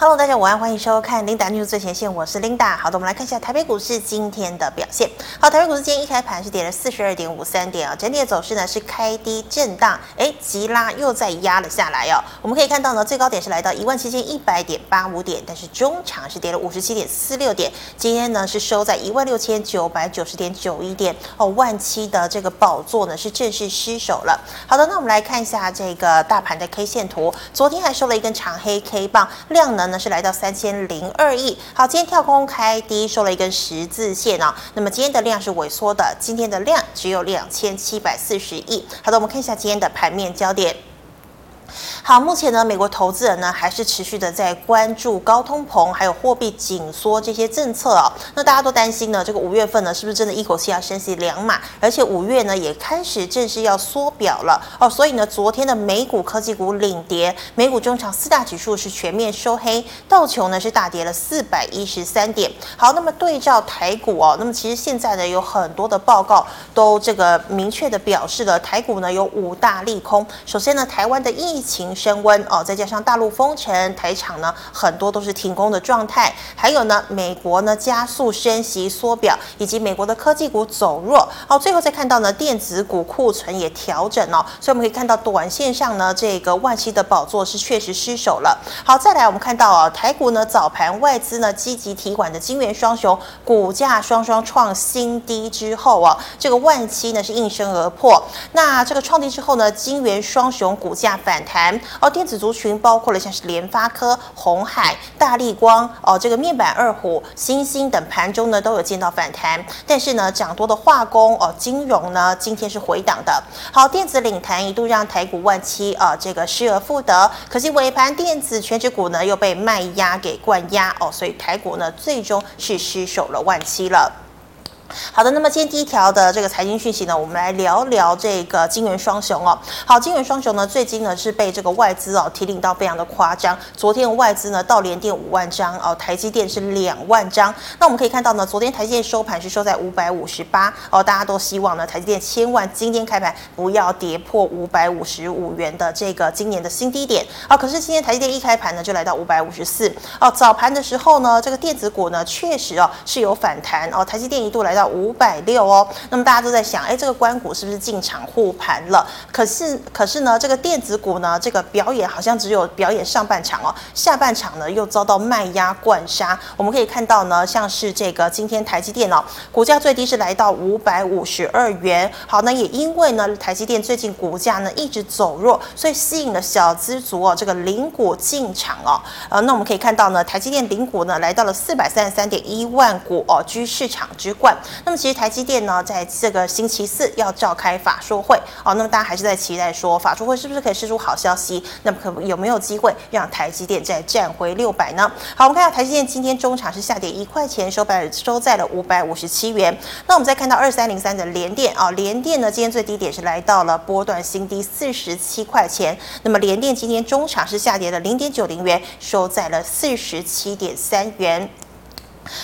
Hello，大家午安，欢迎收看 Linda News 最前线，我是 Linda。好的，我们来看一下台北股市今天的表现。好，台北股市今天一开盘是跌了四十二点五三点啊，整体的走势呢是开低震荡，哎，急拉又再压了下来哦。我们可以看到呢，最高点是来到一万七千一百点八五点，但是中场是跌了五十七点四六点，今天呢是收在一万六千九百九十点九一点哦，万七的这个宝座呢是正式失守了。好的，那我们来看一下这个大盘的 K 线图，昨天还收了一根长黑 K 棒，量能呢是来到三千零二亿。好，今天跳空开低收了一根十字线啊、那么今天的量是萎缩的，今天的量只有两千七百四十亿。好的，我们看一下今天的盘面焦点。好，目前呢，美国投资人呢还是持续的在关注高通膨，还有货币紧缩这些政策哦。那大家都担心呢，这个五月份呢，是不是真的一口气要升息两码？而且五月呢，也开始正式要缩表了哦。所以呢，昨天的美股科技股领跌，美股中场四大指数是全面收黑，道琼呢是大跌了四百一十三点。好，那么对照台股哦，那么其实现在呢，有很多的报告都这个明确的表示了，台股呢有五大利空。首先呢，台湾的疫疫情升温哦，再加上大陆封城，台厂呢很多都是停工的状态，还有呢，美国呢加速升息缩表，以及美国的科技股走弱。好，最后再看到呢，电子股库存也调整哦，所以我们可以看到短线上呢，这个万七的宝座是确实失守了。好，再来我们看到啊，台股呢早盘外资呢积极提款的金圆双雄股价双双创新低之后啊，这个万七呢是应声而破。那这个创低之后呢，金圆双雄股价反弹。哦，电子族群包括了像是联发科、红海、大立光哦，这个面板二虎、欣兴等盘中呢都有见到反弹，但是呢涨多的化工哦、金融呢今天是回档的。好，电子领弹一度让台股万七啊这个失而复得，可惜尾盘电子权值股呢又被卖压给灌压哦，所以台股呢最终是失守了万七了。好的，那么今天第一条的这个财经讯息呢，我们来聊聊这个晶圆双雄哦。好，晶圆双雄呢，最近呢是被这个外资哦提领到非常的夸张。昨天外资呢到连电五万张哦，台积电是两万张。那我们可以看到呢，昨天台积电收盘是收在五百五十八哦，大家都希望呢台积电千万今天开盘不要跌破五百五十五元的这个今年的新低点啊、哦。可是今天台积电一开盘呢就来到五百五十四哦。早盘的时候呢，这个电子股呢确实哦是有反弹哦，台积电一度来到。到五百六哦，那么大家都在想，哎，这个关股是不是进场护盘了？可是，可是呢，这个电子股呢，这个表演好像只有表演上半场哦，下半场呢又遭到卖压灌杀。我们可以看到呢，像是这个今天台积电哦，股价最低是来到五百五十二元。好，那也因为呢，台积电最近股价呢一直走弱，所以吸引了小资族哦，这个零股进场哦。呃，那我们可以看到呢，台积电零股呢来到了四百三十三点一万股哦，居市场之冠。那么其实台积电呢，在这个星期四要召开法说会哦，那么大家还是在期待说法说会是不是可以释出好消息？那么可有没有机会让台积电再站回六百呢？好，我们看到台积电今天中场是下跌一块钱，收盘收在了五百五十七元。那我们再看到二三零三的联电啊，联电呢今天最低点是来到了波段新低四十七块钱。那么联电今天中场是下跌了零点九零元，收在了四十七点三元。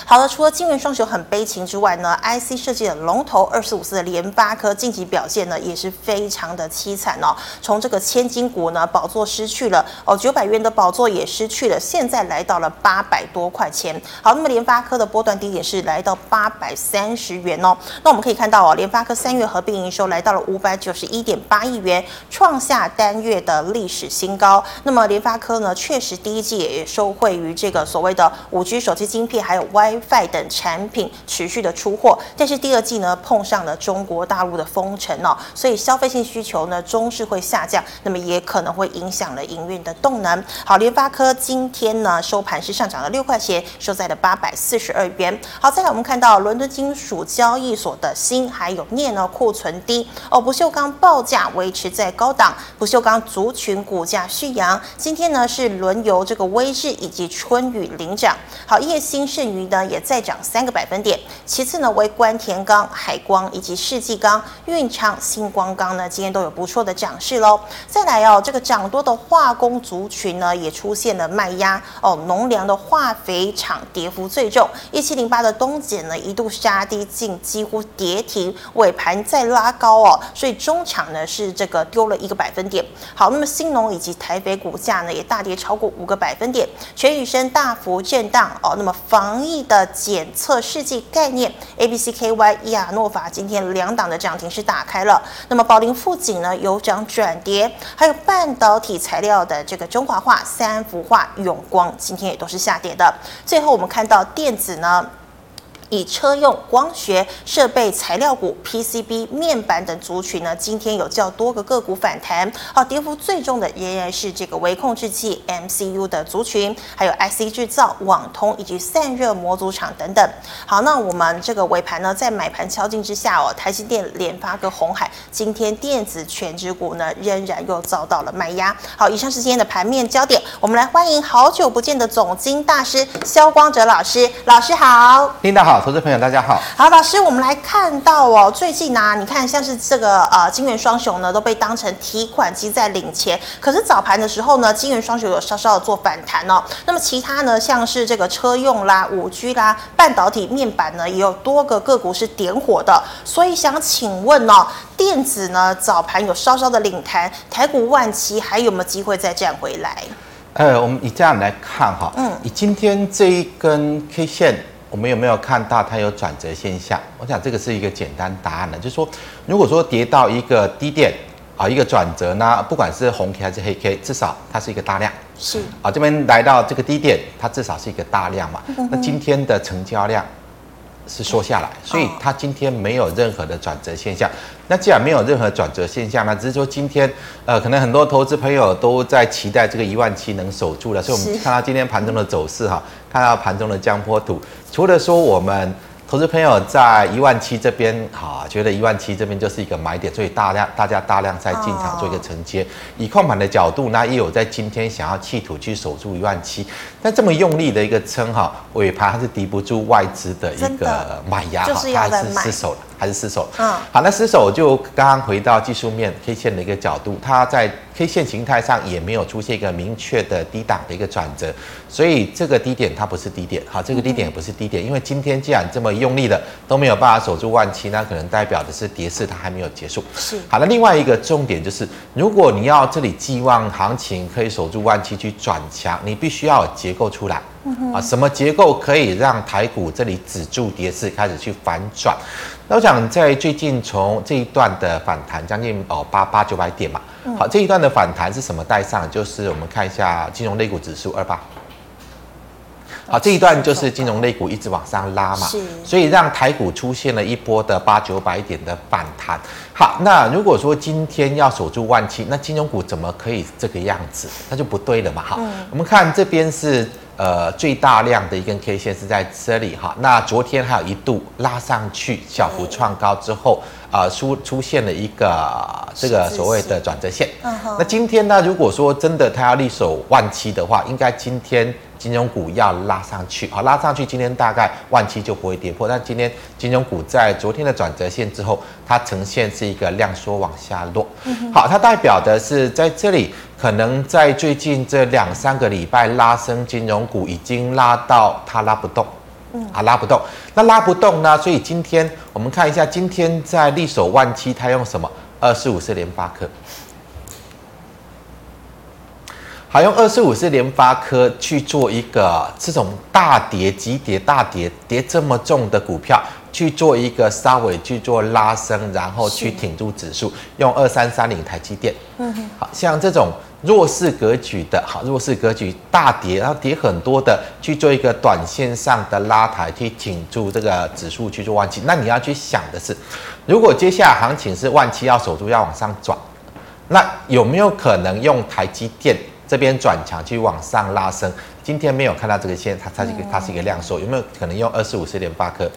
好了，除了晶圆双雄很悲情之外呢，IC 设计的龙头二四五四的联发科近期表现呢也是非常的凄惨哦。从这个千金股呢宝座失去了哦，九百元的宝座也失去了，现在来到了八百多块钱。好，那么联发科的波段低点是来到八百三十元哦。那我们可以看到哦，联发科三月合并营收来到了五百九十一点八亿元，创下单月的历史新高。那么联发科呢，确实第一季也受惠于这个所谓的五 G 手机晶片，还有 WiFi 等产品持续的出货，但是第二季呢碰上了中国大陆的封城哦，所以消费性需求呢终是会下降，那么也可能会影响了营运的动能。好，联发科今天呢收盘是上涨了六块钱，收在了八百四十二元。好，再来我们看到伦敦金属交易所的锌还有镍呢库存低哦，不锈钢报价维持在高档，不锈钢族群股价续扬。今天呢是轮由这个威致以及春雨领涨。好，叶兴盛鱼呢也再涨三个百分点，其次呢为关田钢、海光以及世纪钢、运昌、星光钢呢今天都有不错的涨势喽。再来哦，这个涨多的化工族群呢也出现了卖压哦，农粮的化肥厂跌幅最重，一七零八的东碱呢一度杀低近几乎跌停，尾盘再拉高哦，所以中场呢是这个丢了一个百分点。好，那么新农以及台北股价呢也大跌超过五个百分点，全宇生大幅震荡哦。那么防疫的检测试剂概念，A B C K Y、伊亚诺法今天两档的涨停是打开了。那么宝林富锦呢有涨转跌，还有半导体材料的这个中华化、三幅化、永光今天也都是下跌的。最后我们看到电子呢。以车用光学设备材料股、PCB 面板等族群呢，今天有较多个个股反弹。好，跌幅最重的仍然是这个微控制器 MCU 的族群，还有 IC 制造、网通以及散热模组厂等等。好，那我们这个尾盘呢，在买盘敲进之下哦，台积电、联发科、鸿海，今天电子全值股呢，仍然又遭到了卖压。好，以上是今天的盘面焦点，我们来欢迎好久不见的总经大师萧光哲老师，老师好，领导好。投资朋友，大家好。好，老师，我们来看到哦，最近呢、啊，你看像是这个呃，金元双雄呢都被当成提款机在领钱。可是早盘的时候呢，金元双雄有稍稍的做反弹哦。那么其他呢，像是这个车用啦、五 G 啦、半导体面板呢，也有多个个股是点火的。所以想请问哦，电子呢早盘有稍稍的领弹，台股万七还有没有机会再站回来？呃，我们以这样来看哈，嗯，以今天这一根 K 线。我们有没有看到它有转折现象？我想这个是一个简单答案的，就是说，如果说跌到一个低点啊，一个转折呢，不管是红 K 还是黑 K，至少它是一个大量。是啊，这边来到这个低点，它至少是一个大量嘛。那今天的成交量是缩下来，所以它今天没有任何的转折现象。那既然没有任何转折现象呢，只是说今天呃，可能很多投资朋友都在期待这个一万七能守住了，所以我们看到今天盘中的走势哈。看到盘中的江波图，除了说我们投资朋友在一万七这边哈，觉得一万七这边就是一个买点，所以大量大家大量在进场做一个承接。以控盘的角度，那也有在今天想要企图去守住一万七，但这么用力的一个撑哈，尾盘还是敌不住外资的一个买压哈，它还是失守了。还是失守。嗯，好，那失守就刚刚回到技术面 K 线的一个角度，它在 K 线形态上也没有出现一个明确的低档的一个转折，所以这个低点它不是低点，好，这个低点也不是低点，因为今天既然这么用力的都没有办法守住万七，那可能代表的是跌势它还没有结束。是，好，那另外一个重点就是，如果你要这里寄望行情可以守住万七去转强，你必须要有结构出来。啊，什么结构可以让台股这里止住跌势，开始去反转？那我想在最近从这一段的反弹，将近哦八八九百点嘛。好，这一段的反弹是什么带上？就是我们看一下金融类股指数二八。好，这一段就是金融类股一直往上拉嘛，所以让台股出现了一波的八九百点的反弹。好，那如果说今天要守住万七，那金融股怎么可以这个样子？那就不对了嘛。好，我们看这边是。呃，最大量的一根 K 线是在这里哈，那昨天还有一度拉上去小幅创高之后，啊、呃，出出现了一个这个所谓的转折线。那今天呢，如果说真的它要力守万七的话，应该今天。金融股要拉上去，好，拉上去，今天大概万七就不会跌破。但今天金融股在昨天的转折线之后，它呈现是一个量缩往下落。好，它代表的是在这里，可能在最近这两三个礼拜拉升金融股已经拉到它拉不动，啊，拉不动。那拉不动呢？所以今天我们看一下，今天在力守万七，它用什么？二四五四联发科。好，用二四五是联发科去做一个这种大跌、急跌、大跌、跌这么重的股票，去做一个稍微去做拉升，然后去挺住指数。用二三三零台积电，嗯哼，好像这种弱势格局的，好弱势格局大跌，然后跌很多的，去做一个短线上的拉抬，去挺住这个指数去做万七。那你要去想的是，如果接下来行情是万七要守住，要往上转，那有没有可能用台积电？这边转强去往上拉升，今天没有看到这个线，它它是一个它是一个量缩，有没有可能用二四五四点八克？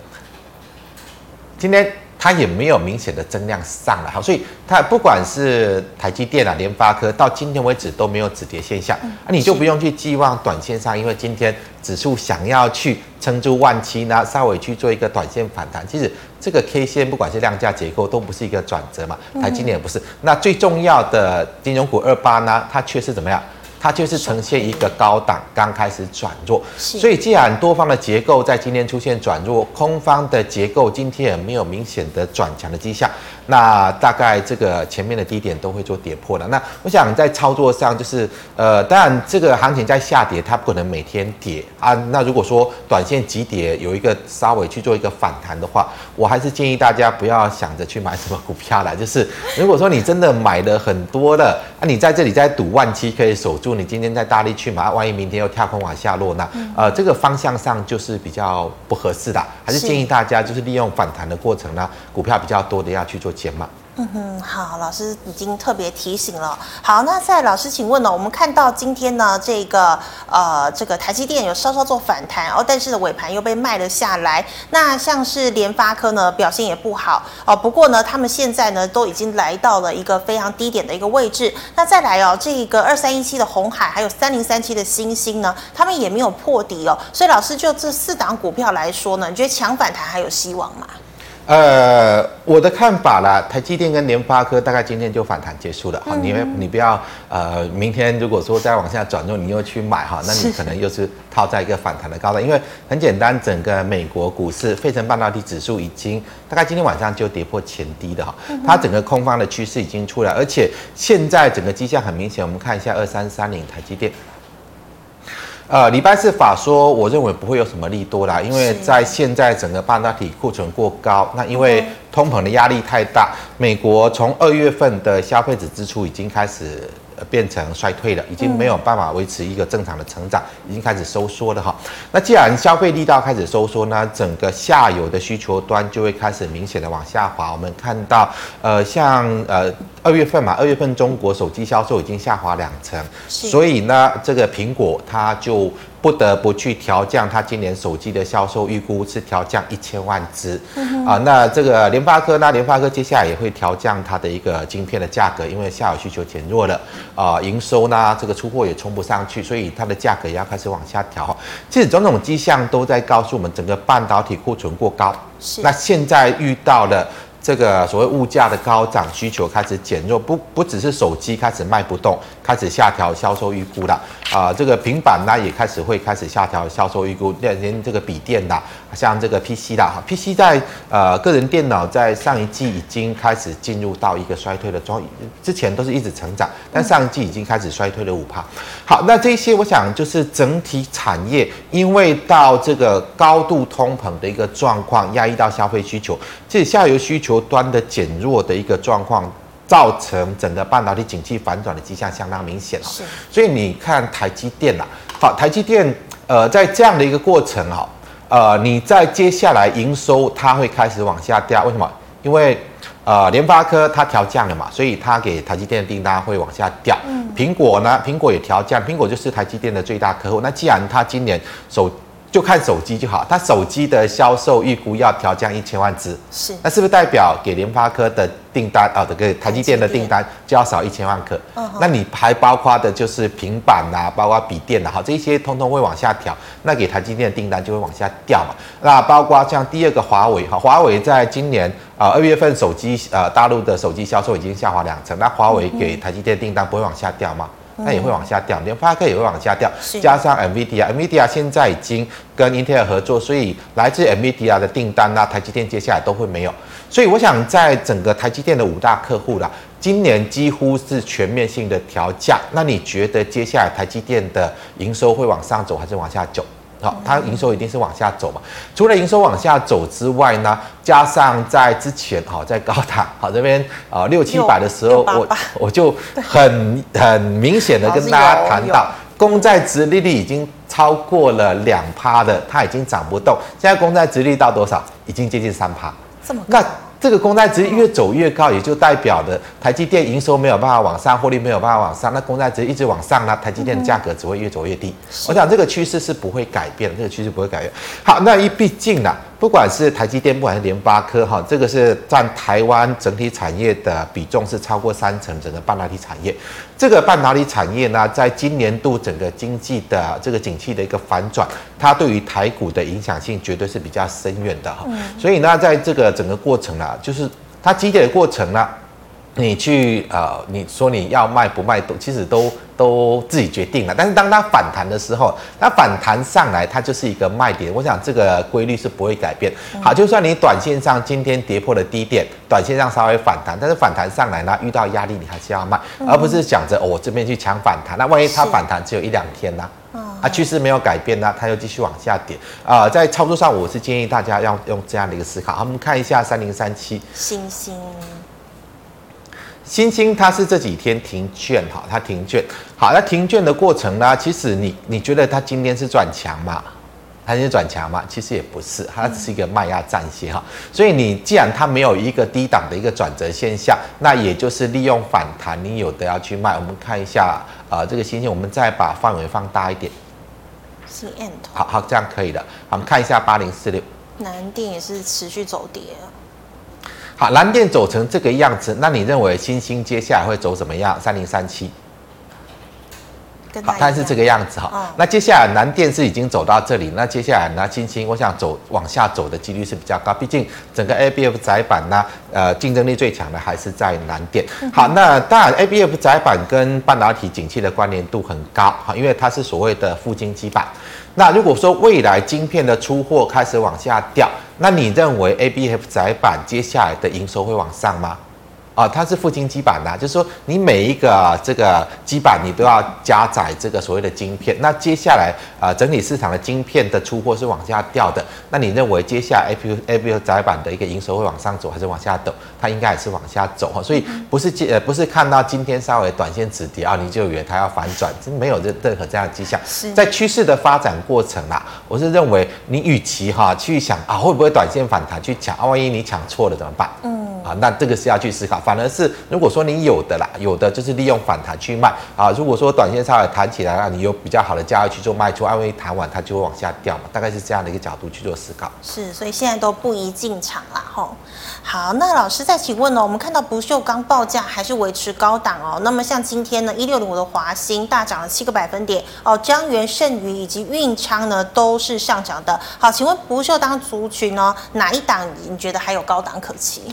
今天它也没有明显的增量上来，好，所以它不管是台积电啊、联发科，到今天为止都没有止跌现象，那、嗯啊、你就不用去寄望短线上，因为今天指数想要去撑住万七呢，稍微去做一个短线反弹。其实这个 K 线不管是量价结构都不是一个转折嘛，台积电也不是。嗯、那最重要的金融股二八呢，它却是怎么样？它就是呈现一个高档刚开始转弱，所以既然多方的结构在今天出现转弱，空方的结构今天也没有明显的转强的迹象。那大概这个前面的低点都会做跌破了。那我想在操作上就是，呃，当然这个行情在下跌，它不可能每天跌啊。那如果说短线急跌有一个稍微去做一个反弹的话，我还是建议大家不要想着去买什么股票了。就是如果说你真的买了很多了，啊，你在这里在赌万七可以守住，你今天在大力去买，万一明天又跳空往下落，那呃这个方向上就是比较不合适的。还是建议大家就是利用反弹的过程呢，股票比较多的要去做。减码。嗯哼，好，老师已经特别提醒了。好，那再老师，请问呢？我们看到今天呢，这个呃，这个台积电有稍稍做反弹哦，但是，尾盘又被卖了下来。那像是联发科呢，表现也不好哦。不过呢，他们现在呢，都已经来到了一个非常低点的一个位置。那再来哦，这个二三一七的红海，还有三零三七的欣兴呢，他们也没有破底哦。所以老师就这四档股票来说呢，你觉得抢反弹还有希望吗？呃，我的看法啦，台积电跟联发科大概今天就反弹结束了。好、嗯，你你不要呃，明天如果说再往下转弱，你又去买哈，那你可能又是套在一个反弹的高点。因为很简单，整个美国股市费城半导体指数已经大概今天晚上就跌破前低的哈，它整个空方的趋势已经出来，而且现在整个迹象很明显，我们看一下二三三零台积电。呃，礼拜四法说，我认为不会有什么利多啦，因为在现在整个半导体库存过高，那因为通膨的压力太大，美国从二月份的消费者支出已经开始。变成衰退了，已经没有办法维持一个正常的成长，已经开始收缩了哈。那既然消费力道开始收缩呢，整个下游的需求端就会开始明显的往下滑。我们看到，呃，像呃二月份嘛，二月份中国手机销售已经下滑两成，所以呢，这个苹果它就。不得不去调降它今年手机的销售预估，是调降一千万只，嗯、啊，那这个联发科那？联发科接下来也会调降它的一个晶片的价格，因为下游需求减弱了，啊，营收呢，这个出货也冲不上去，所以它的价格也要开始往下调。其实种种迹象都在告诉我们，整个半导体库存过高，是那现在遇到了。这个所谓物价的高涨，需求开始减弱，不不只是手机开始卖不动，开始下调销售预估了啊、呃，这个平板呢也开始会开始下调销售预估，连连这个笔电呐，像这个 PC 啦哈，PC 在呃个人电脑在上一季已经开始进入到一个衰退的状，之前都是一直成长，但上一季已经开始衰退了五趴。好，那这些我想就是整体产业，因为到这个高度通膨的一个状况，压抑到消费需求，这下游需求。端的减弱的一个状况，造成整个半导体景气反转的迹象相当明显。是，所以你看台积电呐，好，台积电呃，在这样的一个过程哈，呃，你在接下来营收它会开始往下掉，为什么？因为呃，联发科它调降了嘛，所以它给台积电的订单会往下掉。嗯，苹果呢，苹果也调降，苹果就是台积电的最大客户。那既然它今年首就看手机就好，它手机的销售预估要调降一千万只，是，那是不是代表给联发科的订单啊，这个台积电的订单就要少一千万颗？嗯，那你还包括的就是平板呐，包括笔电呐，好，这些通通会往下调，那给台积电的订单就会往下掉嘛。那包括像第二个华为哈，华为在今年啊二月份手机呃大陆的手机销售已经下滑两成，那华为给台积电订单不会往下掉吗？那也会往下掉，联发科也会往下掉，加上 NVIDIA，NVIDIA 现在已经跟英特尔合作，所以来自 NVIDIA 的订单那台积电接下来都会没有。所以我想，在整个台积电的五大客户啦，今年几乎是全面性的调价。那你觉得接下来台积电的营收会往上走还是往下走？好，它营收一定是往下走嘛。除了营收往下走之外呢，加上在之前，好，在高塔，好这边啊六七百的时候，我我就很很明显的跟大家谈到，公债殖利率已经超过了两趴的，它已经涨不动。现在公债殖利率到多少？已经接近三趴。这么高。这个公债值越走越高，也就代表的台积电营收没有办法往上，获利没有办法往上，那公债值一直往上，呢台积电的价格只会越走越低。我想这个趋势是不会改变，这个趋势不会改变。好，那一毕竟呢，不管是台积电，不管是联发科，哈，这个是占台湾整体产业的比重是超过三成，整个半导体产业。这个半导体产业呢，在今年度整个经济的这个景气的一个反转，它对于台股的影响性绝对是比较深远的哈。所以呢，在这个整个过程呢，就是它积累的过程呢。你去呃，你说你要卖不卖都其实都都自己决定了。但是当它反弹的时候，它反弹上来，它就是一个卖点。我想这个规律是不会改变。好，就算你短线上今天跌破了低点，短线上稍微反弹，但是反弹上来呢，遇到压力你还是要卖，而不是想着、哦、我这边去抢反弹。那万一它反弹只有一两天呢？啊，趋势没有改变呢，它又继续往下跌啊。在操作上，我是建议大家要用这样的一个思考。好，我们看一下三零三七星星。欣兴它是这几天停券哈，它停券。好，那停券的过程呢？其实你你觉得它今天是转强吗？它是转强吗？其实也不是，它只是一个卖压战线哈。所以你既然它没有一个低档的一个转折现象，那也就是利用反弹，你有的要去卖。我们看一下啊、呃，这个欣兴，我们再把范围放大一点。是 end。好好，这样可以的。好，我们看一下八零四六。南电也是持续走跌。好，蓝电走成这个样子，那你认为星星接下来会走怎么样？三零三七，好，它是这个样子哈。哦、那接下来南电是已经走到这里，那接下来呢，金星我想走往下走的几率是比较高，毕竟整个 ABF 载板呢，呃，竞争力最强的还是在南电。好，那当然 ABF 载板跟半导体景气的关联度很高，哈，因为它是所谓的富晶基板。那如果说未来晶片的出货开始往下掉，那你认为 ABF 载板接下来的营收会往上吗？啊，它是附晶基板的，就是说你每一个这个基板你都要加载这个所谓的晶片。那接下来啊，整体市场的晶片的出货是往下掉的，那你认为接下来 A P U A P U 载板的一个营收会往上走还是往下走？它应该也是往下走哈。所以不是呃不是看到今天稍微短线止跌啊，你就以为它要反转，真没有任任何这样的迹象。在趋势的发展过程啊，我是认为你与其哈去想啊会不会短线反弹去抢啊，万一你抢错了怎么办？嗯。啊，那这个是要去思考。反而是如果说你有的啦，有的就是利用反弹去卖啊。如果说短线稍微弹起来，那你有比较好的价位去做卖出，因为弹完它就会往下掉嘛。大概是这样的一个角度去做思考。是，所以现在都不宜进场啦，吼。好，那老师再请问呢？我们看到不锈钢报价还是维持高档哦。那么像今天呢，一六零五的华兴大涨了七个百分点哦，江源、盛余以及运昌呢都是上涨的。好，请问不锈钢族群呢，哪一档你觉得还有高档可期？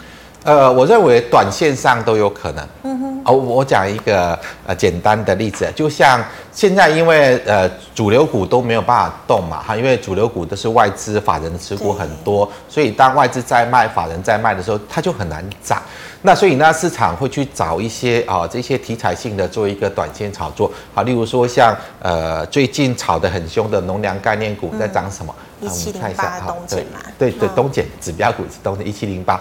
呃，我认为短线上都有可能。嗯哼。哦，我讲一个呃简单的例子，就像现在因为呃主流股都没有办法动嘛，哈，因为主流股都是外资法人的持股很多，所以当外资在卖，法人在卖的时候，它就很难涨。那所以呢，市场会去找一些啊、呃、这些题材性的做一个短线炒作，好，例如说像呃最近炒得很凶的农粮概念股在涨什么？一七零八东碱嘛。对对，东碱指标股是东碱一七零八。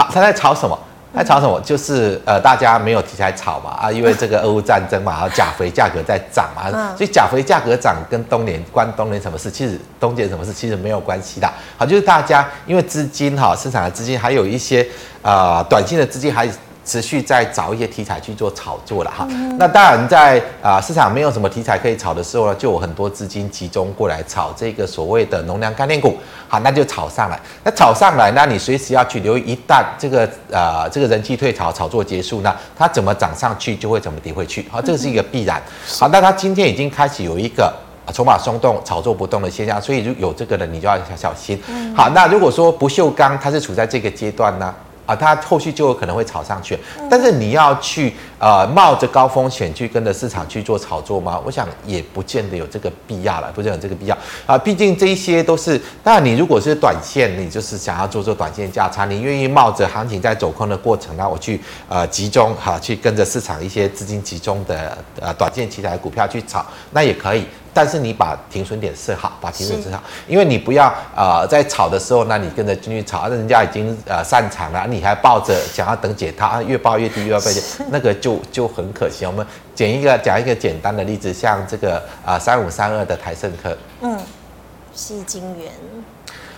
好，他在炒什么？在炒什么？就是呃，大家没有题材炒嘛啊，因为这个俄乌战争嘛，然后钾肥价格在涨嘛，所以钾肥价格涨跟东联关东联什么事？其实东联什么事？其实没有关系的。好，就是大家因为资金哈，市场的资金还有一些呃短期的资金还。持续在找一些题材去做炒作了哈，那当然在啊市场没有什么题材可以炒的时候呢，就有很多资金集中过来炒这个所谓的农粮概念股，好，那就炒上来。那炒上来，那你随时要去留意，一旦这个呃这个人气退潮，炒作结束呢，它怎么涨上去就会怎么跌回去，好，这个是一个必然。好，那它今天已经开始有一个筹码松动、炒作不动的现象，所以就有这个人你就要小小心。好，那如果说不锈钢它是处在这个阶段呢？啊，它后续就有可能会炒上去，但是你要去呃冒着高风险去跟着市场去做炒作吗？我想也不见得有这个必要了，不见得有这个必要啊。毕竟这一些都是，当然你如果是短线，你就是想要做做短线价差，你愿意冒着行情在走空的过程，那我去呃集中哈、去跟着市场一些资金集中的呃短线题材股票去炒，那也可以。但是你把停损点设好，把停损设好，因为你不要啊、呃、在炒的时候，那你跟着进去炒，那人家已经呃散场了，你还抱着想要等解套，越抱越低，越抱越低，那个就就很可惜。我们讲一个讲一个简单的例子，像这个啊三五三二的台盛科，嗯，西金元，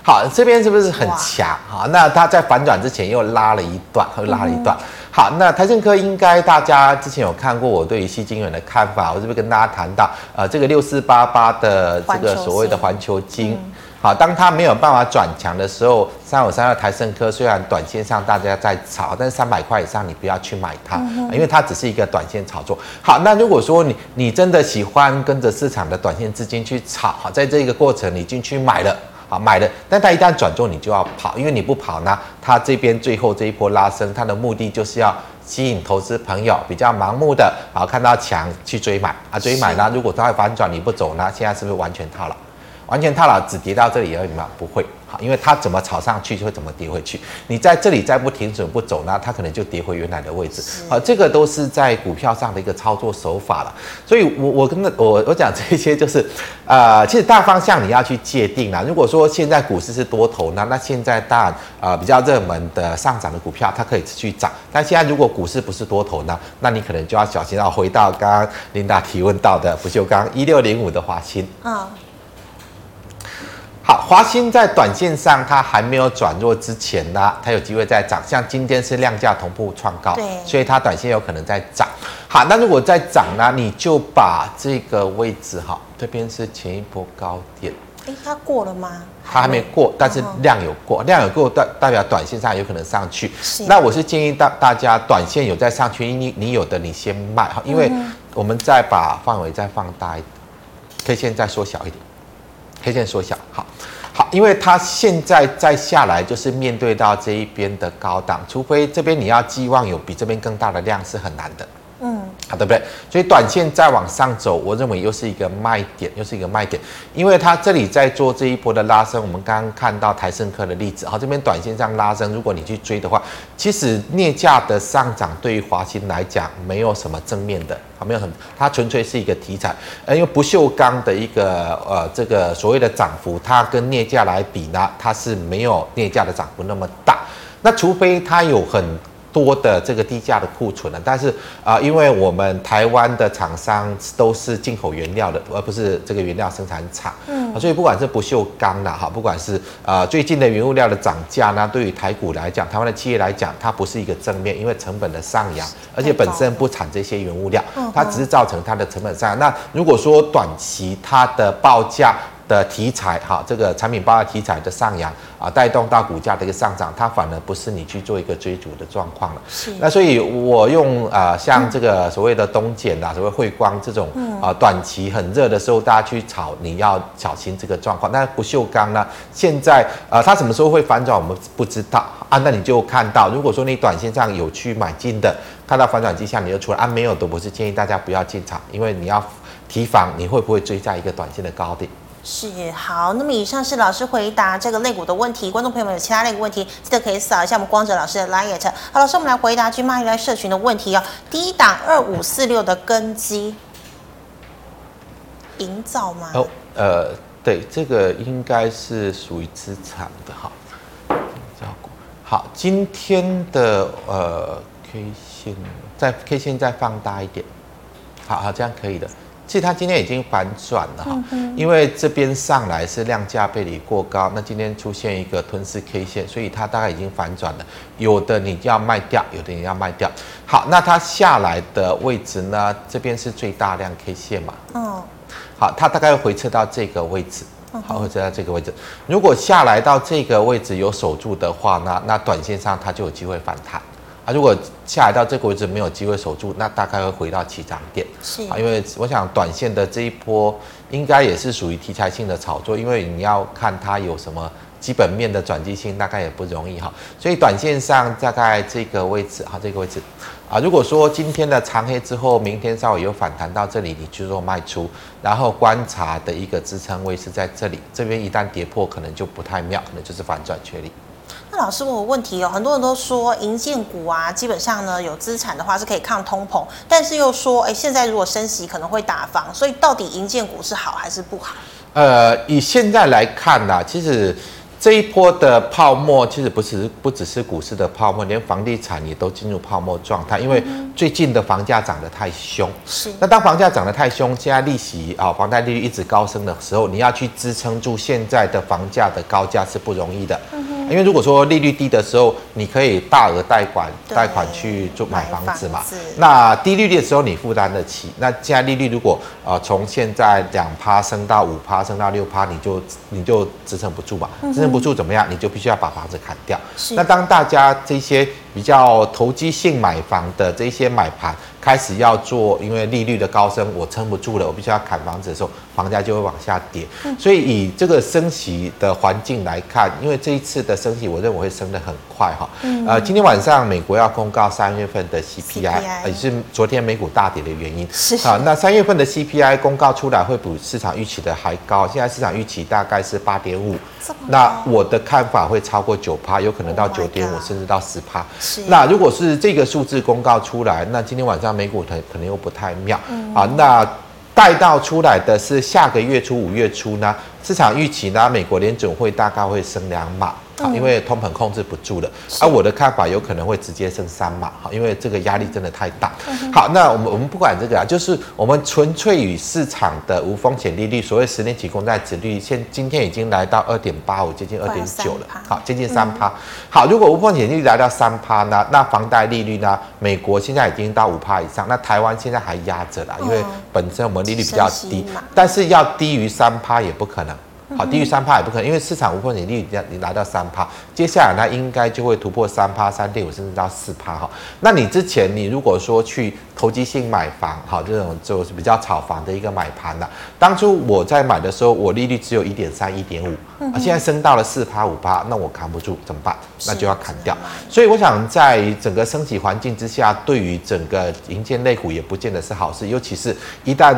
好，这边是不是很强？好，那它在反转之前又拉了一段，又拉了一段。好，那台政科应该大家之前有看过我对于矽晶圆的看法，我是不是跟大家谈到，呃，这个六四八八的这个所谓的环球晶。好，当它没有办法转强的时候，三五三二台盛科虽然短线上大家在炒，但是三百块以上你不要去买它，因为它只是一个短线炒作。好，那如果说你你真的喜欢跟着市场的短线资金去炒，好，在这个过程你进去买了，好买的，但它一旦转重你就要跑，因为你不跑呢，它这边最后这一波拉升，它的目的就是要吸引投资朋友比较盲目的，啊看到强去追买。啊，追买呢，如果它反转你不走呢，现在是不是完全套牢？完全套牢，只跌到这里而已吗？不会，好，因为它怎么炒上去就会怎么跌回去。你在这里再不停损不走，那它可能就跌回原来的位置。好，这个都是在股票上的一个操作手法了。所以我，我我跟我我讲这些就是，呃，其实大方向你要去界定啦。如果说现在股市是多头呢，那现在当然呃比较热门的上涨的股票，它可以持续涨。但现在如果股市不是多头呢，那你可能就要小心。要回到刚刚琳达提问到的不锈钢一六零五的华新。嗯。好，华兴在短线上它还没有转弱之前呢，它有机会再涨。像今天是量价同步创高，对，所以它短线有可能再涨。好，那如果再涨呢，你就把这个位置哈，这边是前一波高点。哎，它过了吗？它还没过，但是量有过，量有过代代表短线上有可能上去。是。那我是建议大大家短线有在上去，你你有的你先卖哈，因为我们再把范围再放大一点，K 线再缩小一点，K 线缩小，好。好，因为它现在再下来，就是面对到这一边的高档，除非这边你要寄望有比这边更大的量是很难的。对不对？所以短线再往上走，我认为又是一个卖点，又是一个卖点，因为它这里在做这一波的拉升。我们刚刚看到台胜科的例子，好，这边短线上拉升，如果你去追的话，其实镍价的上涨对于华新来讲没有什么正面的，好，没有很，它纯粹是一个题材。因为不锈钢的一个呃这个所谓的涨幅，它跟镍价来比呢，它是没有镍价的涨幅那么大。那除非它有很多的这个低价的库存了，但是啊、呃，因为我们台湾的厂商都是进口原料的，而不是这个原料生产厂，嗯，所以不管是不锈钢的哈，不管是啊、呃、最近的原物料的涨价呢，对于台股来讲，台湾的企业来讲，它不是一个正面，因为成本的上扬，而且本身不产这些原物料，它只是造成它的成本上扬。那如果说短期它的报价，的题材哈，这个产品包的题材的上扬啊，带动到股价的一个上涨，它反而不是你去做一个追逐的状况了。是。那所以我用啊，像这个所谓的东碱啊，所谓汇光这种啊，短期很热的时候，大家去炒，你要小心这个状况。那不锈钢呢，现在啊，它什么时候会反转，我们不知道啊。那你就看到，如果说你短线上有去买进的，看到反转迹象你就出来啊，没有的，我是建议大家不要进场，因为你要提防你会不会追在一个短线的高点。是好，那么以上是老师回答这个肋骨的问题，观众朋友们有其他类股问题，记得可以扫一下我们光哲老师的 LINE。好，老师，我们来回答 GMoney Live 社群的问题哦。第一档二五四六的根基营造吗？哦，呃，对，这个应该是属于资产的哈。好，今天的呃 K 线再 K 线再放大一点，好好，这样可以的。其实它今天已经反转了哈，因为这边上来是量价背离过高，那今天出现一个吞噬 K 线，所以它大概已经反转了。有的你要卖掉，有的你要卖掉。好，那它下来的位置呢？这边是最大量 K 线嘛？嗯。好，它大概会回撤到这个位置，好，回撤到这个位置。如果下来到这个位置有守住的话，那那短线上它就有机会反弹。啊，如果下来到这个位置没有机会守住，那大概会回到起涨点。是啊，因为我想短线的这一波应该也是属于题材性的炒作，因为你要看它有什么基本面的转机性，大概也不容易哈。所以短线上大概这个位置哈，这个位置啊，如果说今天的长黑之后，明天稍微有反弹到这里，你去做卖出，然后观察的一个支撑位是在这里，这边一旦跌破，可能就不太妙，可能就是反转确立。那老师问我问题哦，很多人都说银建股啊，基本上呢有资产的话是可以抗通膨，但是又说，哎，现在如果升息可能会打房，所以到底银建股是好还是不好？呃，以现在来看呢，其实。这一波的泡沫其实不是不只是股市的泡沫，连房地产也都进入泡沫状态。因为最近的房价涨得太凶，是。那当房价涨得太凶，现在利息啊，房贷利率一直高升的时候，你要去支撑住现在的房价的高价是不容易的。嗯因为如果说利率低的时候，你可以大额贷款对贷款去做买房子嘛。那低利率的时候你负担得起，那现在利率如果呃从现在两趴升到五趴，升到六趴，你就你就支撑不住嘛，支撑不住怎么样？你就必须要把房子砍掉。是那当大家这些比较投机性买房的这些买盘开始要做，因为利率的高升，我撑不住了，我必须要砍房子的时候，房价就会往下跌。所以以这个升息的环境来看，因为这一次的升息，我认为会升得很快哈。呃，今天晚上美国要公告三月份的 CPI，也是昨天美股大跌的原因。是啊，那三月份的 CPI 公告出来会比市场预期的还高，现在市场预期大概是八点五。那我的看法会超过九趴，有可能到九点五，甚至到十趴。那如果是这个数字公告出来，那今天晚上美股可可能又不太妙。嗯。啊，那带到出来的是下个月初五月初呢，市场预期呢，美国联准会大概会升两码。好，因为通膨控制不住了，而我的看法有可能会直接升三嘛，好，因为这个压力真的太大。好，那我们我们不管这个啊，就是我们纯粹与市场的无风险利率，所谓十年期公债殖利率，现今天已经来到二点八五，接近二点九了，好，接近三趴。好，如果无风险利率来到三趴呢，那房贷利率呢，美国现在已经到五趴以上，那台湾现在还压着啦，因为本身我们利率比较低，但是要低于三趴也不可能。好，低于三趴也不可能，因为市场无风险利率你拿到三趴，接下来它应该就会突破三趴、三点五，甚至到四趴哈。那你之前你如果说去投机性买房，好，这种就是比较炒房的一个买盘了。当初我在买的时候，我利率只有一点三、一点五，啊，现在升到了四趴、五趴，那我扛不住怎么办？那就要砍掉。所以我想，在整个升息环境之下，对于整个银建类股也不见得是好事，尤其是一旦。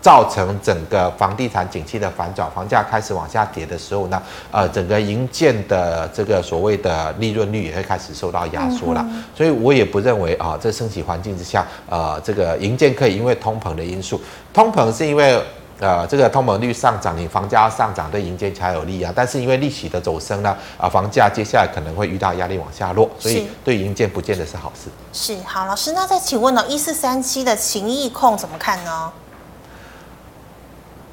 造成整个房地产景气的反转，房价开始往下跌的时候呢，呃，整个营建的这个所谓的利润率也会开始受到压缩了。所以我也不认为啊，这升息环境之下，呃，这个营建可以因为通膨的因素，通膨是因为呃这个通膨率上涨，你房价上涨对银建才有利啊。但是因为利息的走升呢，啊，房价接下来可能会遇到压力往下落，所以对银建不见得是好事。是，好，老师，那再请问呢，一四三七的情意控怎么看呢？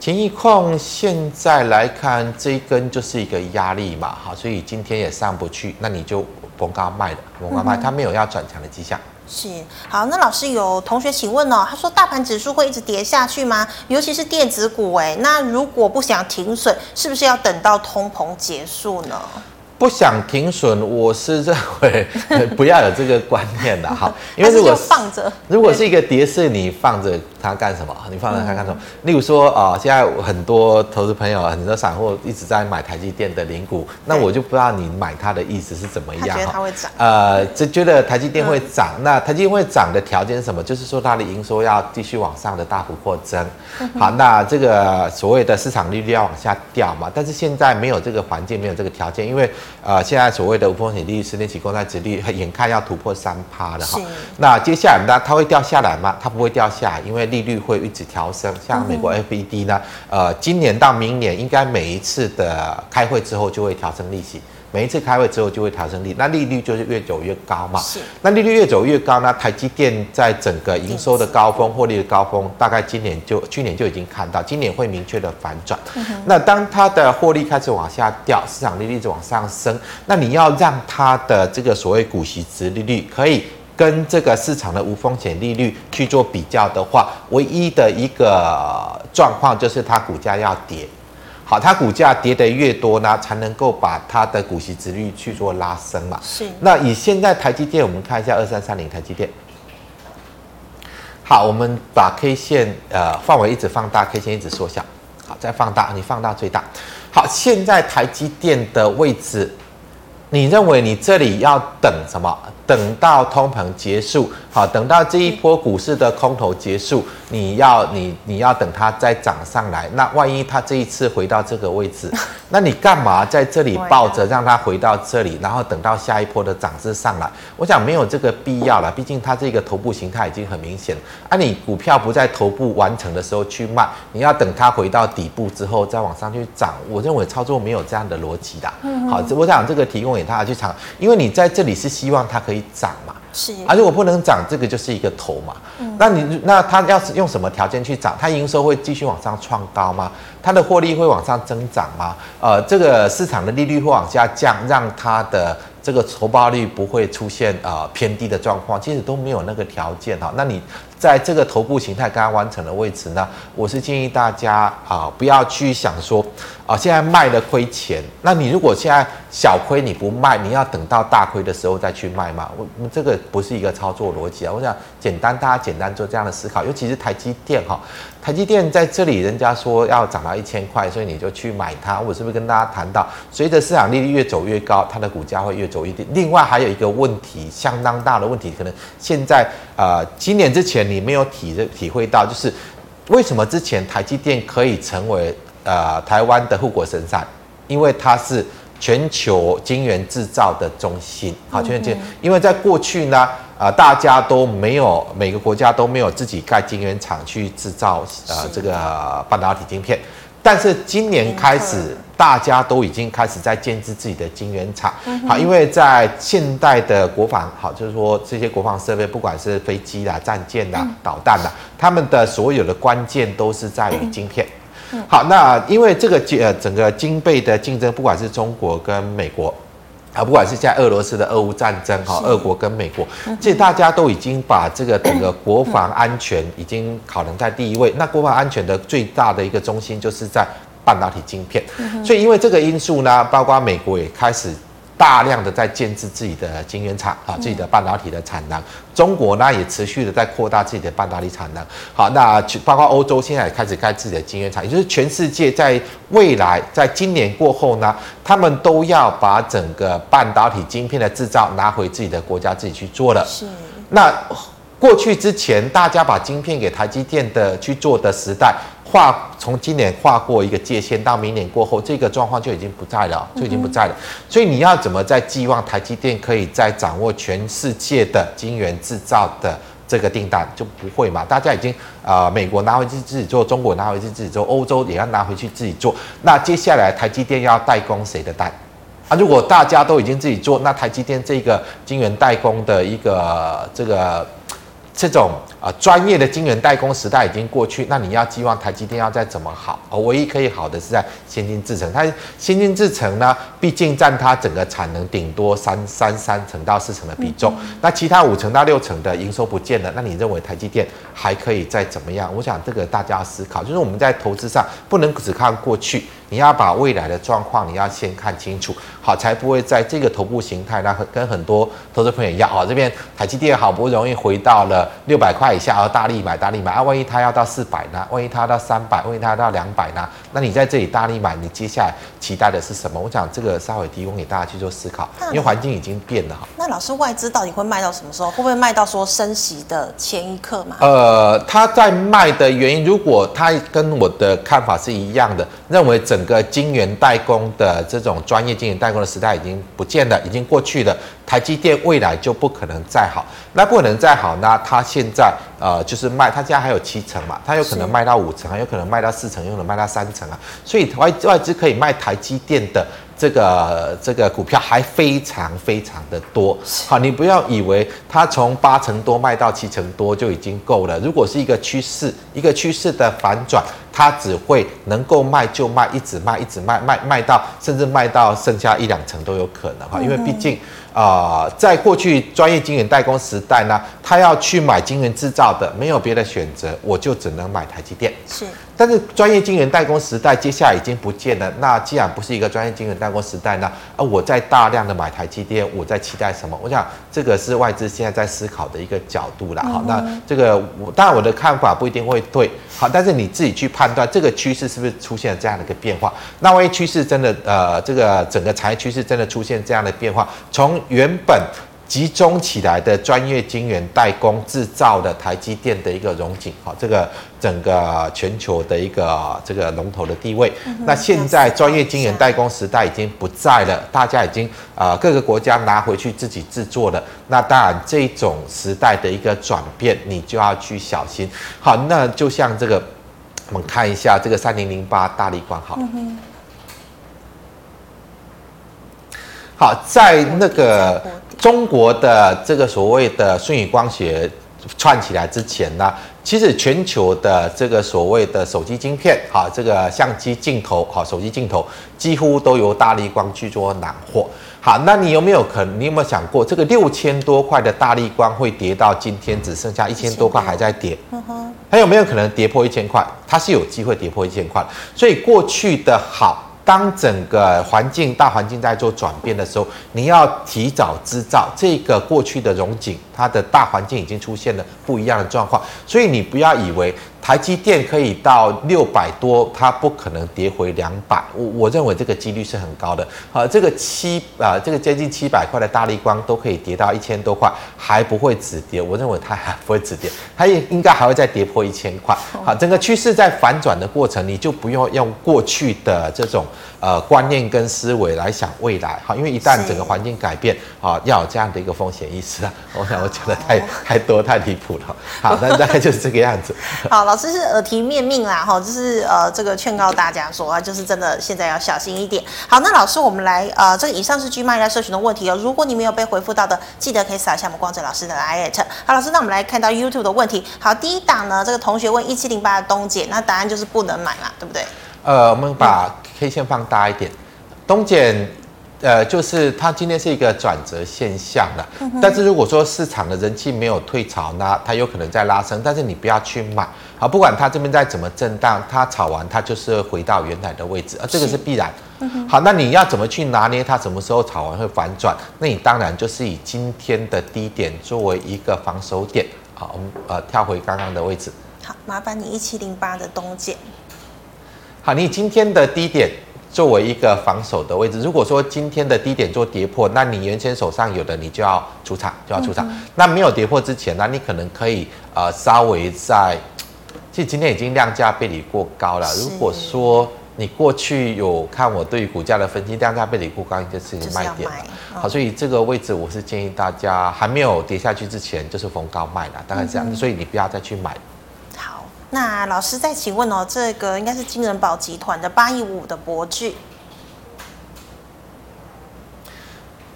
勤益控现在来看，这一根就是一个压力嘛，哈，所以今天也上不去，那你就逢高卖了，逢高卖，它没有要转强的迹象。是，好，那老师有同学请问哦，他说大盘指数会一直跌下去吗？尤其是电子股，哎，那如果不想停损，是不是要等到通膨结束呢？不想停损，我是认为 不要有这个观念的哈，因为如果放着，如果是一个跌势，你放着它干什么？你放着它干什么？例如说啊，现在很多投资朋友、很多散户一直在买台积电的零股，那我就不知道你买它的意思是怎么样哈？觉得它会涨？呃，就觉得台积电会涨，那台积电会涨的条件是什么？就是说它的营收要继续往上的大幅扩增。好，那这个所谓的市场利率要往下掉嘛？但是现在没有这个环境，没有这个条件，因为呃，现在所谓的无风险利率、十年期公债殖利率，眼看要突破三趴了哈。那接下来呢，它会掉下来吗？它不会掉下来，因为利率会一直调升。像美国 FED 呢，呃，今年到明年应该每一次的开会之后就会调升利息。每一次开会之后就会调升利，那利率就是越走越高嘛。是。那利率越走越高，那台积电在整个营收的高峰、获利的高峰，大概今年就去年就已经看到，今年会明确的反转。那当它的获利开始往下掉，市场利率一直往上升，那你要让它的这个所谓股息值利率可以跟这个市场的无风险利率去做比较的话，唯一的一个状况就是它股价要跌。好，它股价跌得越多呢，才能够把它的股息殖率去做拉升嘛。是。那以现在台积电，我们看一下二三三零台积电。好，我们把 K 线呃范围一直放大，K 线一直缩小。好，再放大，你放大最大。好，现在台积电的位置，你认为你这里要等什么？等到通膨结束，好，等到这一波股市的空头结束，你要你你要等它再涨上来。那万一它这一次回到这个位置，那你干嘛在这里抱着让它回到这里，然后等到下一波的涨势上来？我想没有这个必要了，毕竟它这个头部形态已经很明显。啊，你股票不在头部完成的时候去卖，你要等它回到底部之后再往上去涨。我认为操作没有这样的逻辑的。好，我想这个提供给大家去尝，因为你在这里是希望它可以。涨嘛，是啊，如果不能涨，这个就是一个头嘛。嗯、那你那它要是用什么条件去涨？它营收会继续往上创高吗？它的获利会往上增长吗？呃，这个市场的利率会往下降，让它的这个投报率不会出现呃偏低的状况，其实都没有那个条件哈。那你在这个头部形态刚刚完成的位置呢，我是建议大家啊、不要去想说啊、现在卖了亏钱。那你如果现在小亏你不卖，你要等到大亏的时候再去卖嘛？我这个不是一个操作逻辑啊。我想简单，大家简单做这样的思考，尤其是台积电哈。台积电在这里，人家说要涨到一千块，所以你就去买它。我是不是跟大家谈到，随着市场利率越走越高，它的股价会越走越低？另外还有一个问题，相当大的问题，可能现在呃，今年之前你没有体体会到，就是为什么之前台积电可以成为呃台湾的护国神山？因为它是全球晶圆制造的中心。好，全球晶圆，因为在过去呢。啊、呃，大家都没有，每个国家都没有自己盖晶圆厂去制造呃这个半导体晶片，但是今年开始，大家都已经开始在建置自己的晶圆厂。好，因为在现代的国防，好，就是说这些国防设备，不管是飞机啦、战舰啦、导弹啦，他们的所有的关键都是在于晶片。好，那因为这个呃整个晶片的竞争，不管是中国跟美国。啊，不管是在俄罗斯的俄乌战争哈，俄国跟美国，其实大家都已经把这个整个国防安全已经考量在第一位。那国防安全的最大的一个中心就是在半导体晶片，所以因为这个因素呢，包括美国也开始。大量的在建制自己的晶圆厂啊，自己的半导体的产能。中国呢也持续的在扩大自己的半导体产能。好，那包括欧洲现在也开始盖自己的晶圆厂，也就是全世界在未来，在今年过后呢，他们都要把整个半导体晶片的制造拿回自己的国家自己去做了。是。那过去之前大家把晶片给台积电的去做的时代。划从今年划过一个界限，到明年过后，这个状况就已经不在了，就已经不在了。所以你要怎么在寄望台积电可以再掌握全世界的晶圆制造的这个订单，就不会嘛？大家已经啊、呃，美国拿回去自己做，中国拿回去自己做，欧洲也要拿回去自己做。那接下来台积电要代工谁的单？啊，如果大家都已经自己做，那台积电这个晶圆代工的一个这个。这种啊专业的晶圆代工时代已经过去，那你要寄望台积电要再怎么好？哦，唯一可以好的是在先进制程。它先进制程呢，毕竟占它整个产能顶多三三三成到四成的比重，那其他五成到六成的营收不见了，那你认为台积电还可以再怎么样？我想这个大家要思考，就是我们在投资上不能只看过去。你要把未来的状况，你要先看清楚，好，才不会在这个头部形态，那跟很多投资朋友一样，哦，这边台积电好不容易回到了六百块以下，而大力买，大力买啊，万一它要到四百呢？万一它要到三百，万一它要到两百呢？那你在这里大力买，你接下来期待的是什么？我想这个稍微提供给大家去做思考，因为环境已经变了哈。那老师，外资到底会卖到什么时候？会不会卖到说升息的前一刻嘛？呃，他在卖的原因，如果他跟我的看法是一样的，认为整个晶圆代工的这种专业晶圆代工的时代已经不见了，已经过去了。台积电未来就不可能再好，那不可能再好那？它现在呃就是卖，它现在还有七成嘛，它有可能卖到五成，还有可能卖到四成，有可能卖到三成啊。所以外外资可以卖台积电的这个这个股票还非常非常的多。好，你不要以为它从八成多卖到七成多就已经够了。如果是一个趋势，一个趋势的反转，它只会能够卖就卖，一直卖一直卖，卖卖到甚至卖到剩下一两成都有可能哈，因为毕竟。啊、呃，在过去专业晶圆代工时代呢，他要去买晶圆制造的，没有别的选择，我就只能买台积电。是。但是专业晶圆代工时代接下来已经不见了。那既然不是一个专业晶圆代工时代呢？啊，我在大量的买台积电，我在期待什么？我想这个是外资现在在思考的一个角度了。好，那这个我当然我的看法不一定会对。好，但是你自己去判断这个趋势是不是出现了这样的一个变化。那万一趋势真的呃，这个整个产业趋势真的出现这样的变化，从原本。集中起来的专业晶圆代工制造的台积电的一个荣景，好，这个整个全球的一个这个龙头的地位。那现在专业晶圆代工时代已经不在了，大家已经啊各个国家拿回去自己制作了。那当然这种时代的一个转变，你就要去小心。好，那就像这个，我们看一下这个三零零八大力光，好。好，在那个。中国的这个所谓的顺宇光学串起来之前呢，其实全球的这个所谓的手机晶片，哈，这个相机镜头，哈，手机镜头几乎都由大力光去做揽货。好，那你有没有可能？你有没有想过，这个六千多块的大力光会跌到今天只剩下一千多块还在跌？嗯哼，还有没有可能跌破一千块？它是有机会跌破一千块。所以过去的好。当整个环境、大环境在做转变的时候，你要提早知道这个过去的融景，它的大环境已经出现了不一样的状况，所以你不要以为。台积电可以到六百多，它不可能跌回两百。我我认为这个几率是很高的。好，这个七啊，这个接近七百块的大力光都可以跌到一千多块，还不会止跌。我认为它还不会止跌，它也应该还会再跌破一千块。好，整个趋势在反转的过程，你就不用用过去的这种呃观念跟思维来想未来。好，因为一旦整个环境改变，啊，要有这样的一个风险意识啊。我想我讲的太太多太离谱了。好，那大概就是这个样子。好了。只是耳提面命啦，哈，就是呃，这个劝告大家说啊，就是真的现在要小心一点。好，那老师，我们来呃，这个以上是 G 麦在社群的问题哦。如果你没有被回复到的，记得可以扫一下我们光哲老师的 i at。好，老师，那我们来看到 YouTube 的问题。好，第一档呢，这个同学问一七零八的东碱，那答案就是不能买嘛，对不对？呃，我们把 K 线放大一点，东碱。呃，就是它今天是一个转折现象了，但是如果说市场的人气没有退潮，那它有可能在拉升，但是你不要去买，好，不管它这边再怎么震荡，它炒完它就是回到原来的位置，啊，这个是必然。好，那你要怎么去拿捏它什么时候炒完会反转？那你当然就是以今天的低点作为一个防守点。好，我们呃跳回刚刚的位置。好，麻烦你一七零八的东建。好，你今天的低点。作为一个防守的位置，如果说今天的低点做跌破，那你原先手上有的你就要出场，就要出场。嗯、那没有跌破之前，呢你可能可以呃稍微在，其实今天已经量价背离过高了。如果说你过去有看我对于股价的分析，量价背离过高应该是卖点了。嗯、好，所以这个位置我是建议大家还没有跌下去之前就是逢高卖了，大概这样。嗯、所以你不要再去买。那老师再请问哦，这个应该是金仁宝集团的八一五五的博智，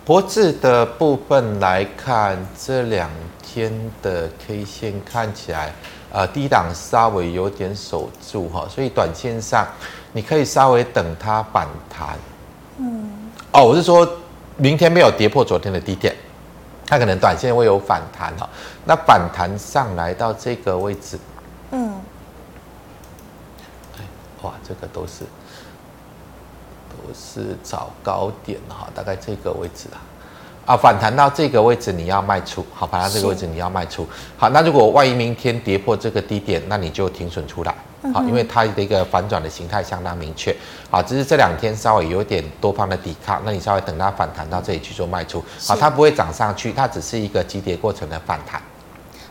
博智的部分来看，这两天的 K 线看起来，呃，低档稍微有点守住哈，所以短线上你可以稍微等它反弹。嗯，哦，我是说明天没有跌破昨天的低点，它可能短线会有反弹哈。那反弹上来到这个位置。嗯，哇，这个都是都是找高点哈，大概这个位置啊，啊，反弹到这个位置你要卖出，好，反弹这个位置你要卖出，好，那如果万一明天跌破这个低点，那你就停损出来，好，因为它的一个反转的形态相当明确，好，只是这两天稍微有点多方的抵抗，那你稍微等它反弹到这里去做卖出，好，它不会涨上去，它只是一个急跌过程的反弹。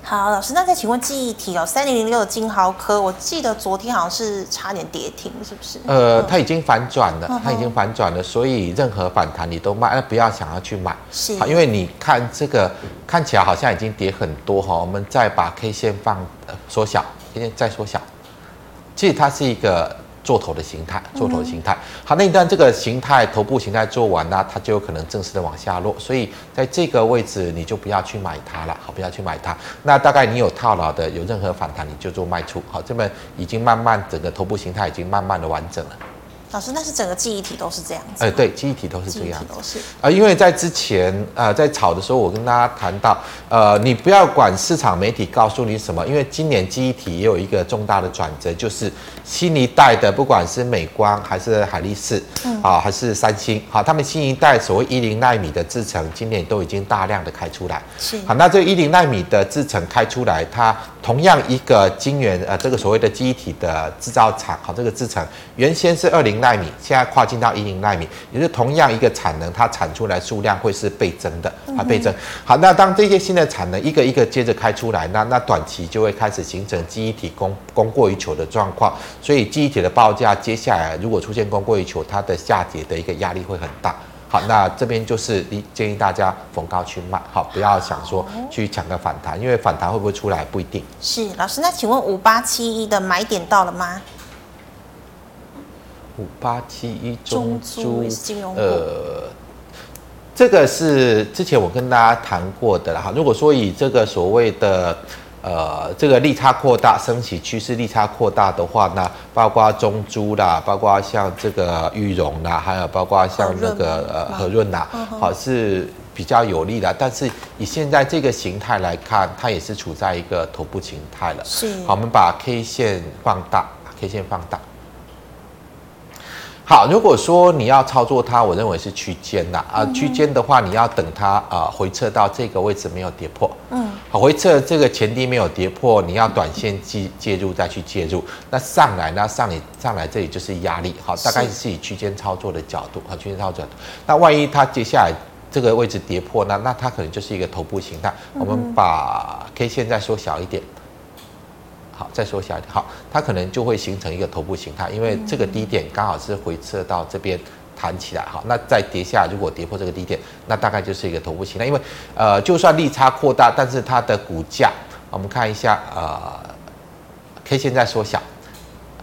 好，老师，那再请问记忆体哦，三零零六的金豪科，我记得昨天好像是差点跌停，是不是？呃，它已经反转了，它已经反转了，所以任何反弹你都卖，那不要想要去买，是，因为你看这个看起来好像已经跌很多哈，我们再把 K 线放缩小，今天再缩小，其实它是一个。做头的形态，做头的形态。好，那一段这个形态头部形态做完呢，它就有可能正式的往下落。所以在这个位置，你就不要去买它了。好，不要去买它。那大概你有套牢的，有任何反弹，你就做卖出。好，这边已经慢慢整个头部形态已经慢慢的完整了。老师，那是整个记忆体都是这样子？哎、呃，对，记忆体都是这样子。都是啊、呃，因为在之前呃在炒的时候，我跟大家谈到，呃，你不要管市场媒体告诉你什么，因为今年记忆体也有一个重大的转折，就是新一代的，不管是美光还是海力士，嗯，啊，还是三星，好，他们新一代所谓一零纳米的制程，今年都已经大量的开出来。是。好，那这一零纳米的制程开出来，它同样一个晶圆，呃，这个所谓的记忆体的制造厂，好，这个制程原先是二零。奈米现在跨进到一零纳米，也是同样一个产能，它产出来数量会是倍增的啊，倍增。好，那当这些新的产能一个一个接着开出来，那那短期就会开始形成记忆体供供过于求的状况，所以记忆体的报价接下来如果出现供过于求，它的下跌的一个压力会很大。好，那这边就是你建议大家逢高去卖，好，不要想说去抢个反弹，因为反弹会不会出来不一定。是老师，那请问五八七一的买点到了吗？五八七一中租，呃，这个是之前我跟大家谈过的了哈。如果说以这个所谓的呃这个利差扩大、升息趋势利差扩大的话呢，包括中珠啦，包括像这个裕融啦，还有包括像那个呃和润啦，好是比较有利的。但是以现在这个形态来看，它也是处在一个头部形态了。是。好，我们把 K 线放大，K 线放大。好，如果说你要操作它，我认为是区间呐，啊，区间的话，你要等它啊回撤到这个位置没有跌破，嗯，好，回撤这个前低没有跌破，你要短线介介入再去介入，那上来呢，上你上来这里就是压力，好，大概是以区间操作的角度，好，区间操作，那万一它接下来这个位置跌破呢，那它可能就是一个头部形态，我们把 K 线再缩小一点。好，再缩小一点，好，它可能就会形成一个头部形态，因为这个低点刚好是回撤到这边弹起来，好，那再跌下，如果跌破这个低点，那大概就是一个头部形态，因为呃，就算利差扩大，但是它的股价，我们看一下，呃，K 线在缩小，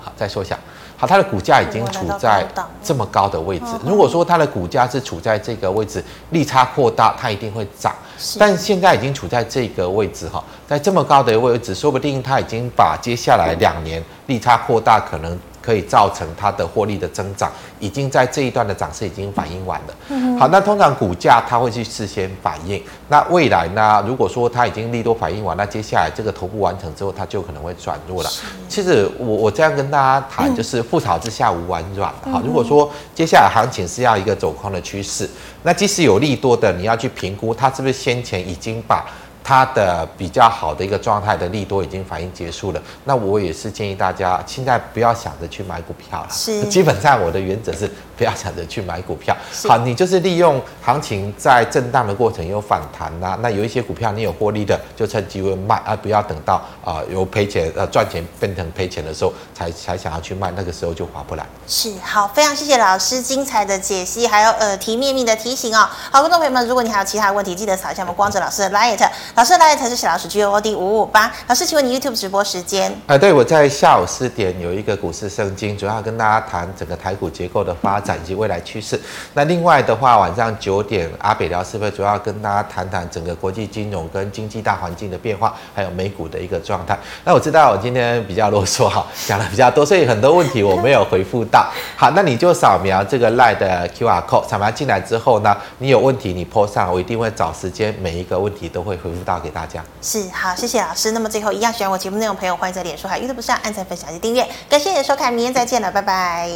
好，再缩小。好，它的股价已经处在这么高的位置。如果说它的股价是处在这个位置，利差扩大，它一定会涨。但现在已经处在这个位置哈，在这么高的位置，说不定它已经把接下来两年利差扩大可能。可以造成它的获利的增长，已经在这一段的涨势已经反映完了。嗯、好，那通常股价它会去事先反应。那未来呢？如果说它已经利多反应完，那接下来这个头部完成之后，它就可能会转弱了。其实我我这样跟大家谈，就是覆巢之下无完卵。好，如果说接下来行情是要一个走空的趋势，那即使有利多的，你要去评估它是不是先前已经把。它的比较好的一个状态的利多已经反应结束了，那我也是建议大家现在不要想着去买股票了。是，基本上我的原则是不要想着去买股票。好，你就是利用行情在震荡的过程有反弹呐，那有一些股票你有获利的，就趁机会卖，而不要等到啊有赔钱呃赚钱变成赔钱的时候才才想要去卖，那个时候就划不来。是，好，非常谢谢老师精彩的解析，还有耳提面命的提醒哦。好，观众朋友们，如果你还有其他问题，记得扫一下我们光哲老师的 Light。老师 light 是小老鼠 G O O D 五五八。老师，请问你 YouTube 直播时间？呃，对，我在下午四点有一个股市圣经，主要跟大家谈整个台股结构的发展以及未来趋势。那另外的话，晚上九点阿北聊是不是主要跟大家谈谈整个国际金融跟经济大环境的变化，还有美股的一个状态？那我知道我今天比较啰嗦哈，讲的比较多，所以很多问题我没有回复到。好，那你就扫描这个 LINE 的 QR code，扫描进来之后呢，你有问题你 po 上，我一定会找时间每一个问题都会回复到给大家。是，好，谢谢老师。那么最后一样喜欢我节目内容朋友，欢迎在脸书还有 YouTube 上按赞、分享及订阅。感谢你的收看，明天再见了，拜拜。